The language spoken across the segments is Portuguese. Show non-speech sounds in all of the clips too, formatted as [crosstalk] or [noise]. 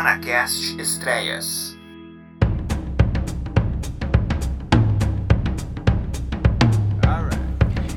Almanacast Estreias.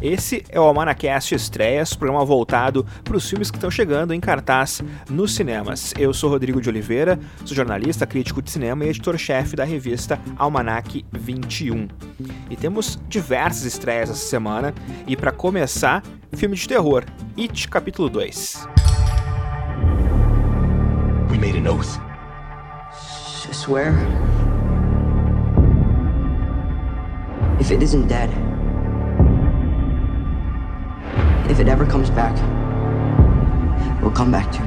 Esse é o Almanacast Estreias, programa voltado para os filmes que estão chegando em cartaz nos cinemas. Eu sou Rodrigo de Oliveira, sou jornalista, crítico de cinema e editor-chefe da revista Almanac 21. E temos diversas estreias essa semana, e para começar, filme de terror, It Capítulo 2. Made an oath. I swear. If it isn't dead, if it ever comes back, we'll come back to.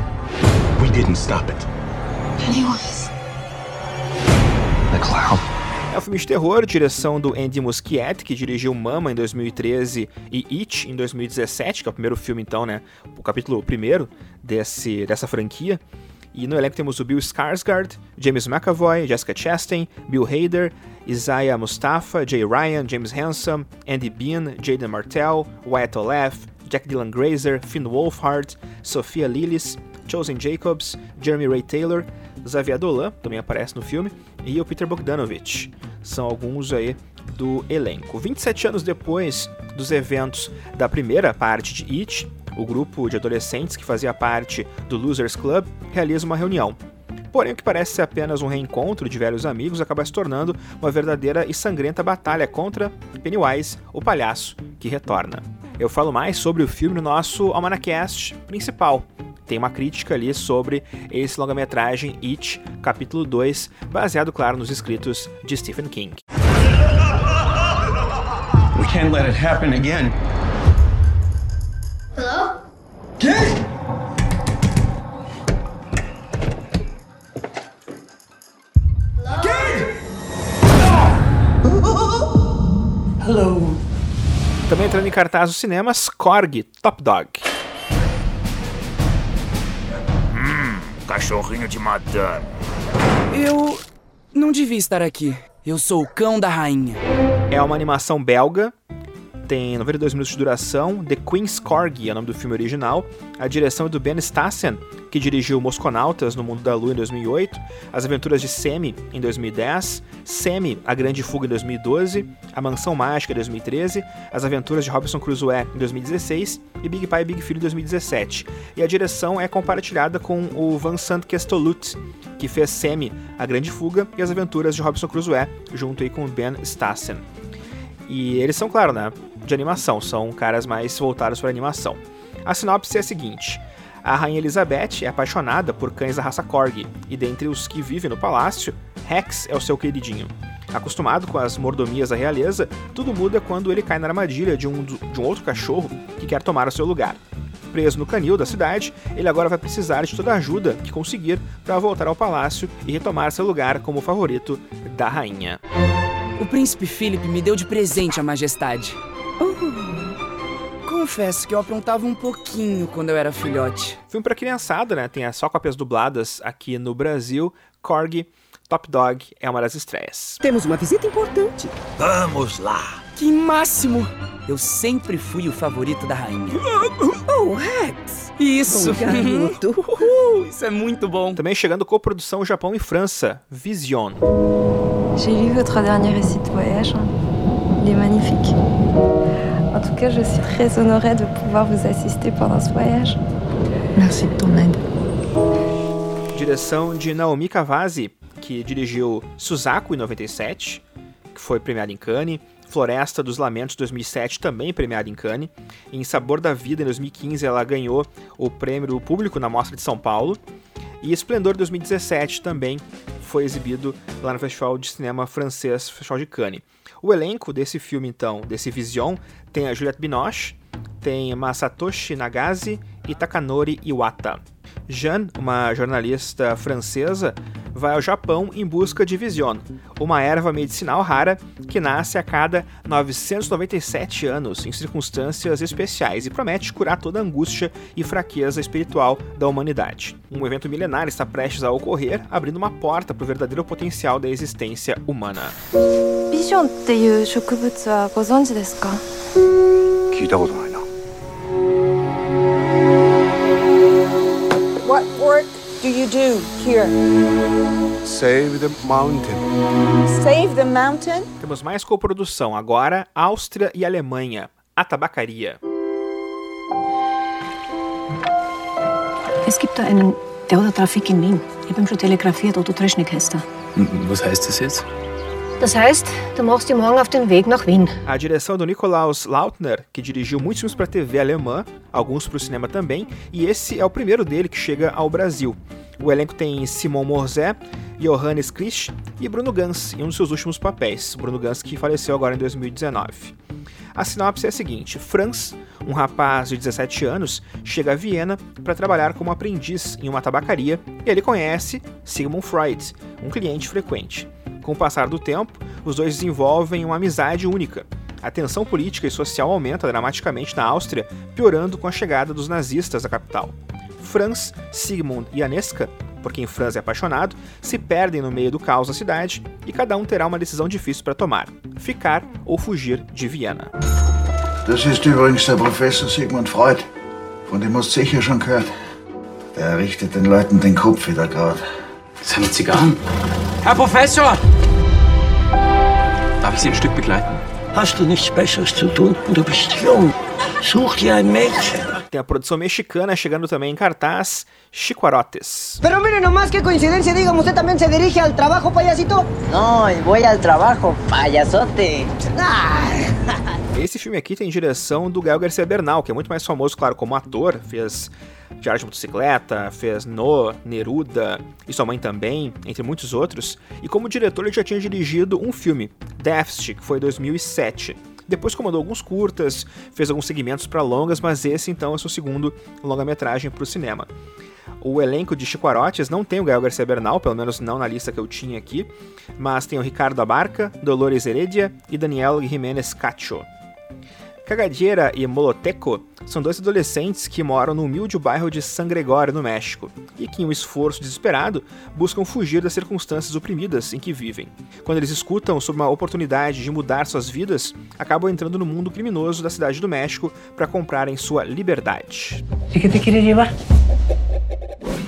We didn't stop it. Pennywise. The clown. É um filme de terror, direção do Andy Muschietti, que dirigiu Mama em 2013 e It em 2017, que é o primeiro filme então, né, o capítulo primeiro desse, dessa franquia. E no elenco temos o Bill Skarsgård, James McAvoy, Jessica Chastain, Bill Hader, Isaiah Mustafa, Jay Ryan, James Hanson, Andy Bean, Jaden Martell, Wyatt Olaf, Jack Dylan Grazer, Finn Wolfhard, Sophia Lillis, Chosen Jacobs, Jeremy Ray Taylor, Xavier Dolan, também aparece no filme, e o Peter Bogdanovich. São alguns aí do elenco. 27 anos depois dos eventos da primeira parte de It, o grupo de adolescentes que fazia parte do Losers Club realiza uma reunião. Porém, o que parece ser apenas um reencontro de velhos amigos acaba se tornando uma verdadeira e sangrenta batalha contra Pennywise, o palhaço que retorna. Eu falo mais sobre o filme no nosso Almanacast principal. Tem uma crítica ali sobre esse longa-metragem It, capítulo 2, baseado, claro, nos escritos de Stephen King. We can't let it happen again. Hello? Kid! [laughs] Hello. Também entrando em cartaz dos cinemas, Korg, Top Dog. Cachorrinho de madame. Eu não devia estar aqui. Eu sou o cão da rainha. É uma animação belga, tem 92 minutos de duração. The Queen's Corgi é o nome do filme original. A direção é do Ben Stassen, que dirigiu Mosconautas no Mundo da Lua em 2008, As Aventuras de Semi em 2010, Semi, A Grande Fuga em 2012, A Mansão Mágica em 2013, As Aventuras de Robinson Crusoe em 2016 e Big Pai e Big Filho em 2017. E a direção é compartilhada com o Vincent Castellut, que fez Semi, A Grande Fuga e As Aventuras de Robinson Crusoe, junto aí com o Ben Stassen. E eles são, claro, né, de animação, são caras mais voltados para animação. A sinopse é a seguinte: a rainha Elizabeth é apaixonada por cães da raça Corgi, e dentre os que vivem no palácio, Rex é o seu queridinho. Acostumado com as mordomias da realeza, tudo muda quando ele cai na armadilha de um, de um outro cachorro que quer tomar o seu lugar. Preso no canil da cidade, ele agora vai precisar de toda a ajuda que conseguir para voltar ao palácio e retomar seu lugar como favorito da rainha. O príncipe Philip me deu de presente a majestade. Confesso que eu aprontava um pouquinho quando eu era filhote. Filme para criançada, né? Tem só cópias dubladas aqui no Brasil. Corgi, Top Dog é uma das estreias. Temos uma visita importante. Vamos lá. Que máximo! Eu sempre fui o favorito da rainha. Oh, Rex! Isso! Bom garoto. [laughs] Uhul, Isso é muito bom. Também chegando coprodução Japão e França, Vision. J'ai lu votre dernier récit de voyage. Il est magnifique. En tout cas, je suis très honorée de pouvoir vous assister pendant ce voyage. Merci de ton aide. Direção de Naomi Kawase, que dirigiu Suzaku em 97, que foi premiado em Cannes. Floresta dos Lamentos 2007, também premiada em Cannes. Em Sabor da Vida, em 2015, ela ganhou o prêmio do público na Mostra de São Paulo. E Esplendor 2017 também foi exibido lá no Festival de Cinema Francês, Festival de Cannes. O elenco desse filme, então, desse Vision, tem a Juliette Binoche, tem Masatoshi Nagase e Takanori Iwata. Jeanne, uma jornalista francesa, vai ao Japão em busca de Vision, uma erva medicinal rara que nasce a cada 997 anos em circunstâncias especiais e promete curar toda a angústia e fraqueza espiritual da humanidade. Um evento milenar está prestes a ocorrer, abrindo uma porta para o verdadeiro potencial da existência humana. ビジョンっていう植物はご存知ですか聞いたことない you do here? Save the mountain. Save the mountain? Temos mais coprodução, agora Áustria e Alemanha. A tabacaria. Es gibt da einen Deodatrafik in Wien. Ich habe ihm schon telegrafiert, Otto Treschnik heißt er. Was heißt das jetzt? Das heißt, du machst dich morgen auf den Weg nach Wien. A direção do Nikolaus Lautner, que dirigiu muitos filmes para TV alemã, alguns para o cinema também, e esse é o primeiro dele que chega ao Brasil. O elenco tem Simon Morzé, Johannes Christ e Bruno Gans, em um dos seus últimos papéis. Bruno Gans que faleceu agora em 2019. A sinopse é a seguinte: Franz, um rapaz de 17 anos, chega a Viena para trabalhar como aprendiz em uma tabacaria e ele conhece Sigmund Freud, um cliente frequente. Com o passar do tempo, os dois desenvolvem uma amizade única. A tensão política e social aumenta dramaticamente na Áustria, piorando com a chegada dos nazistas à capital. Franz, Sigmund e Aneska, por quem Franz é apaixonado, se perdem no meio do caos da cidade e cada um terá uma decisão difícil para tomar: ficar ou fugir de Viena. Das ist übrigens der Professor Sigmund Freud. Von dem hast du sicher schon gehört. Der richtet den Leuten den Kopf wieder gerade. Seine Zigarren? Herr Professor! Darf ich Sie ein Stück begleiten? Hast du nichts Besseres zu tun? Du bist jung. Such dir ein Mädchen. Tem a produção mexicana chegando também em cartaz, Chicoarotes. Pero mire nomás qué coincidencia, dígame, ¿usted también se dirige al trabajo, payasito? No, voy al trabajo, payasote. Esse filme aqui tem direção do Gael Garcia Bernal, que é muito mais famoso, claro, como ator, fez Diário de Motocicleta, fez No, Neruda e Sua Mãe Também, entre muitos outros, e como diretor ele já tinha dirigido um filme, Deficit, que foi em 2007. Depois comandou alguns curtas, fez alguns segmentos para longas, mas esse então é seu segundo longa-metragem para o cinema. O elenco de Chicoarotes não tem o Gael Garcia Bernal, pelo menos não na lista que eu tinha aqui, mas tem o Ricardo Abarca, Dolores Heredia e Daniel Jiménez Cacho. Cagadeira e Moloteco são dois adolescentes que moram no humilde bairro de San Gregório, no México, e que, em um esforço desesperado, buscam fugir das circunstâncias oprimidas em que vivem. Quando eles escutam sobre uma oportunidade de mudar suas vidas, acabam entrando no mundo criminoso da cidade do México para comprarem sua liberdade. ¿Y qué te quiere llevar?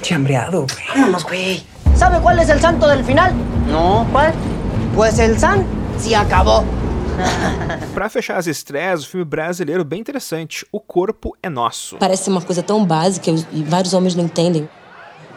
Chambreado, güey. Vámonos, güey. ¿Sabe cuál es el santo del final? No, ¿cuál? Pues el san se acabó. [laughs] Para fechar as estreias, o filme brasileiro bem interessante, O Corpo é Nosso. Parece uma coisa tão básica e vários homens não entendem.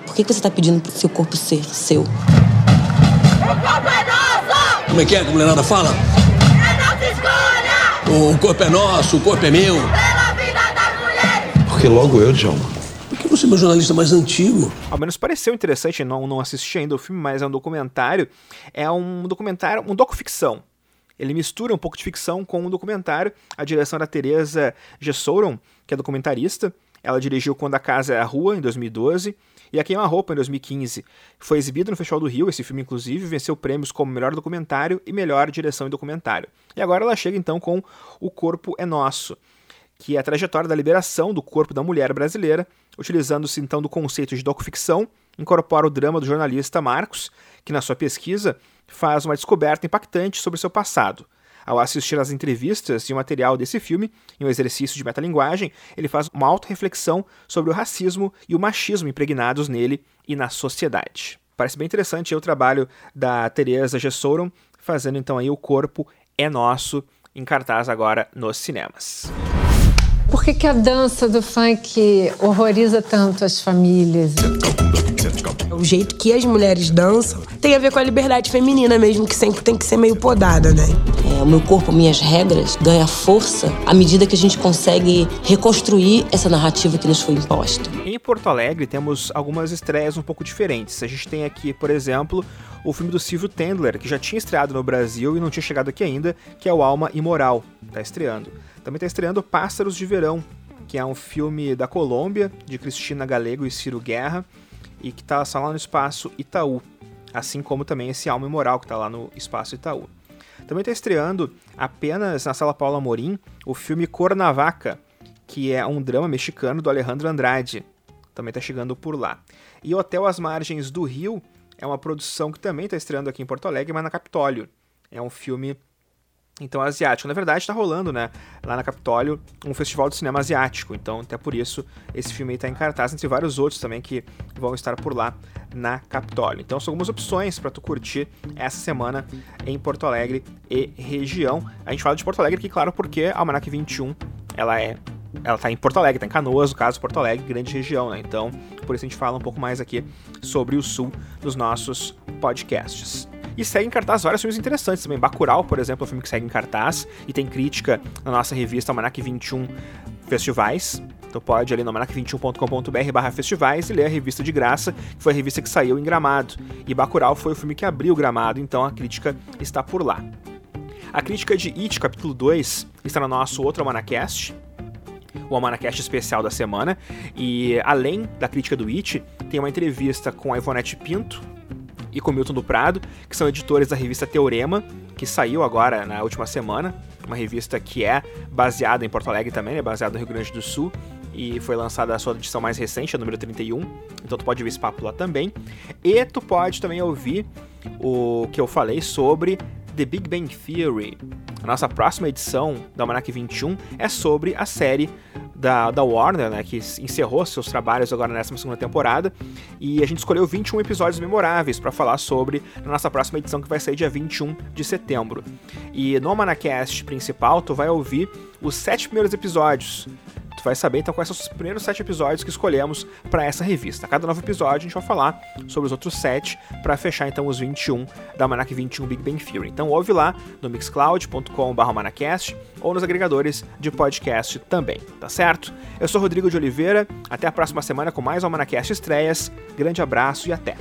Por que, que você está pedindo pro seu corpo ser seu? O corpo é nosso! Como é que é que a mulherada fala? É nossa escolha! O corpo é nosso, o corpo é meu. Pela vida das mulheres! Porque logo eu, Djalma. Por que você é meu jornalista mais antigo? Ao menos pareceu interessante, não, não assisti ainda o filme, mas é um documentário. É um documentário, um docuficção. Ele mistura um pouco de ficção com um documentário. A direção da Teresa Gessouron, que é documentarista. Ela dirigiu Quando a Casa é a Rua, em 2012, e A Queima-Roupa, em 2015. Foi exibido no Festival do Rio, esse filme, inclusive, venceu prêmios como melhor documentário e melhor direção em documentário. E agora ela chega, então, com O Corpo é Nosso, que é a trajetória da liberação do corpo da mulher brasileira, utilizando-se, então, do conceito de docuficção, incorpora o drama do jornalista Marcos, que, na sua pesquisa, faz uma descoberta impactante sobre seu passado. Ao assistir às entrevistas e o material desse filme, em um exercício de metalinguagem, ele faz uma auto-reflexão sobre o racismo e o machismo impregnados nele e na sociedade. Parece bem interessante o trabalho da Teresa Gessouron, fazendo então aí o corpo é nosso, em cartaz agora nos cinemas. Por que, que a dança do funk horroriza tanto as famílias? O jeito que as mulheres dançam tem a ver com a liberdade feminina mesmo, que sempre tem que ser meio podada, né? É, o meu corpo, minhas regras, ganha força à medida que a gente consegue reconstruir essa narrativa que nos foi imposta. Em Porto Alegre temos algumas estreias um pouco diferentes. A gente tem aqui, por exemplo, o filme do Silvio Tendler, que já tinha estreado no Brasil e não tinha chegado aqui ainda, que é o Alma Imoral. Tá estreando. Também está estreando Pássaros de Verão, que é um filme da Colômbia, de Cristina Galego e Ciro Guerra, e que está lá no Espaço Itaú, assim como também esse Alma Imoral, que está lá no Espaço Itaú. Também está estreando apenas na Sala Paula Morim o filme Cornavaca, que é um drama mexicano do Alejandro Andrade. Também está chegando por lá. E Hotel às Margens do Rio é uma produção que também está estreando aqui em Porto Alegre, mas na Capitólio. É um filme Então, asiático. Na verdade, tá rolando, né? Lá na Capitólio, um festival de cinema asiático. Então, até por isso, esse filme aí tá em cartaz, entre vários outros também que vão estar por lá na Capitólio. Então, são algumas opções para tu curtir essa semana em Porto Alegre e região. A gente fala de Porto Alegre aqui, claro, porque a Almanac 21, ela é ela tá em Porto Alegre, tá em Canoas, no caso, Porto Alegre, grande região, né? Então, por isso a gente fala um pouco mais aqui sobre o sul dos nossos podcasts. E segue em cartaz vários filmes interessantes também. Bacurau, por exemplo, é um filme que segue em cartaz e tem crítica na nossa revista Almanac 21 Festivais. Então pode ir ali no almanac21.com.br barra festivais e ler a revista de graça, que foi a revista que saiu em Gramado. E Bacurau foi o filme que abriu Gramado, então a crítica está por lá. A crítica de It, capítulo 2, está no nosso outro Almanacast, o Almanacast especial da semana. E além da crítica do It, tem uma entrevista com a Ivonete Pinto e com Milton do Prado, que são editores da revista Teorema, que saiu agora na última semana. Uma revista que é baseada em Porto Alegre também, é baseada no Rio Grande do Sul. E foi lançada a sua edição mais recente, a número 31. Então tu pode ver esse papo lá também. E tu pode também ouvir o que eu falei sobre The Big Bang Theory. A nossa próxima edição da Almanac 21 é sobre a série da, da Warner, né, que encerrou seus trabalhos agora nessa segunda temporada, e a gente escolheu 21 episódios memoráveis para falar sobre na nossa próxima edição que vai sair dia 21 de setembro. E no Almanacast principal, tu vai ouvir os sete primeiros episódios tu vai saber então quais são os primeiros sete episódios que escolhemos para essa revista. A cada novo episódio a gente vai falar sobre os outros sete para fechar então os 21 da Manac 21 Big Bang Theory. Então ouve lá no mixcloud.com/manacast ou nos agregadores de podcast também, tá certo? Eu sou Rodrigo de Oliveira, até a próxima semana com mais um Manacast estreias. Grande abraço e até.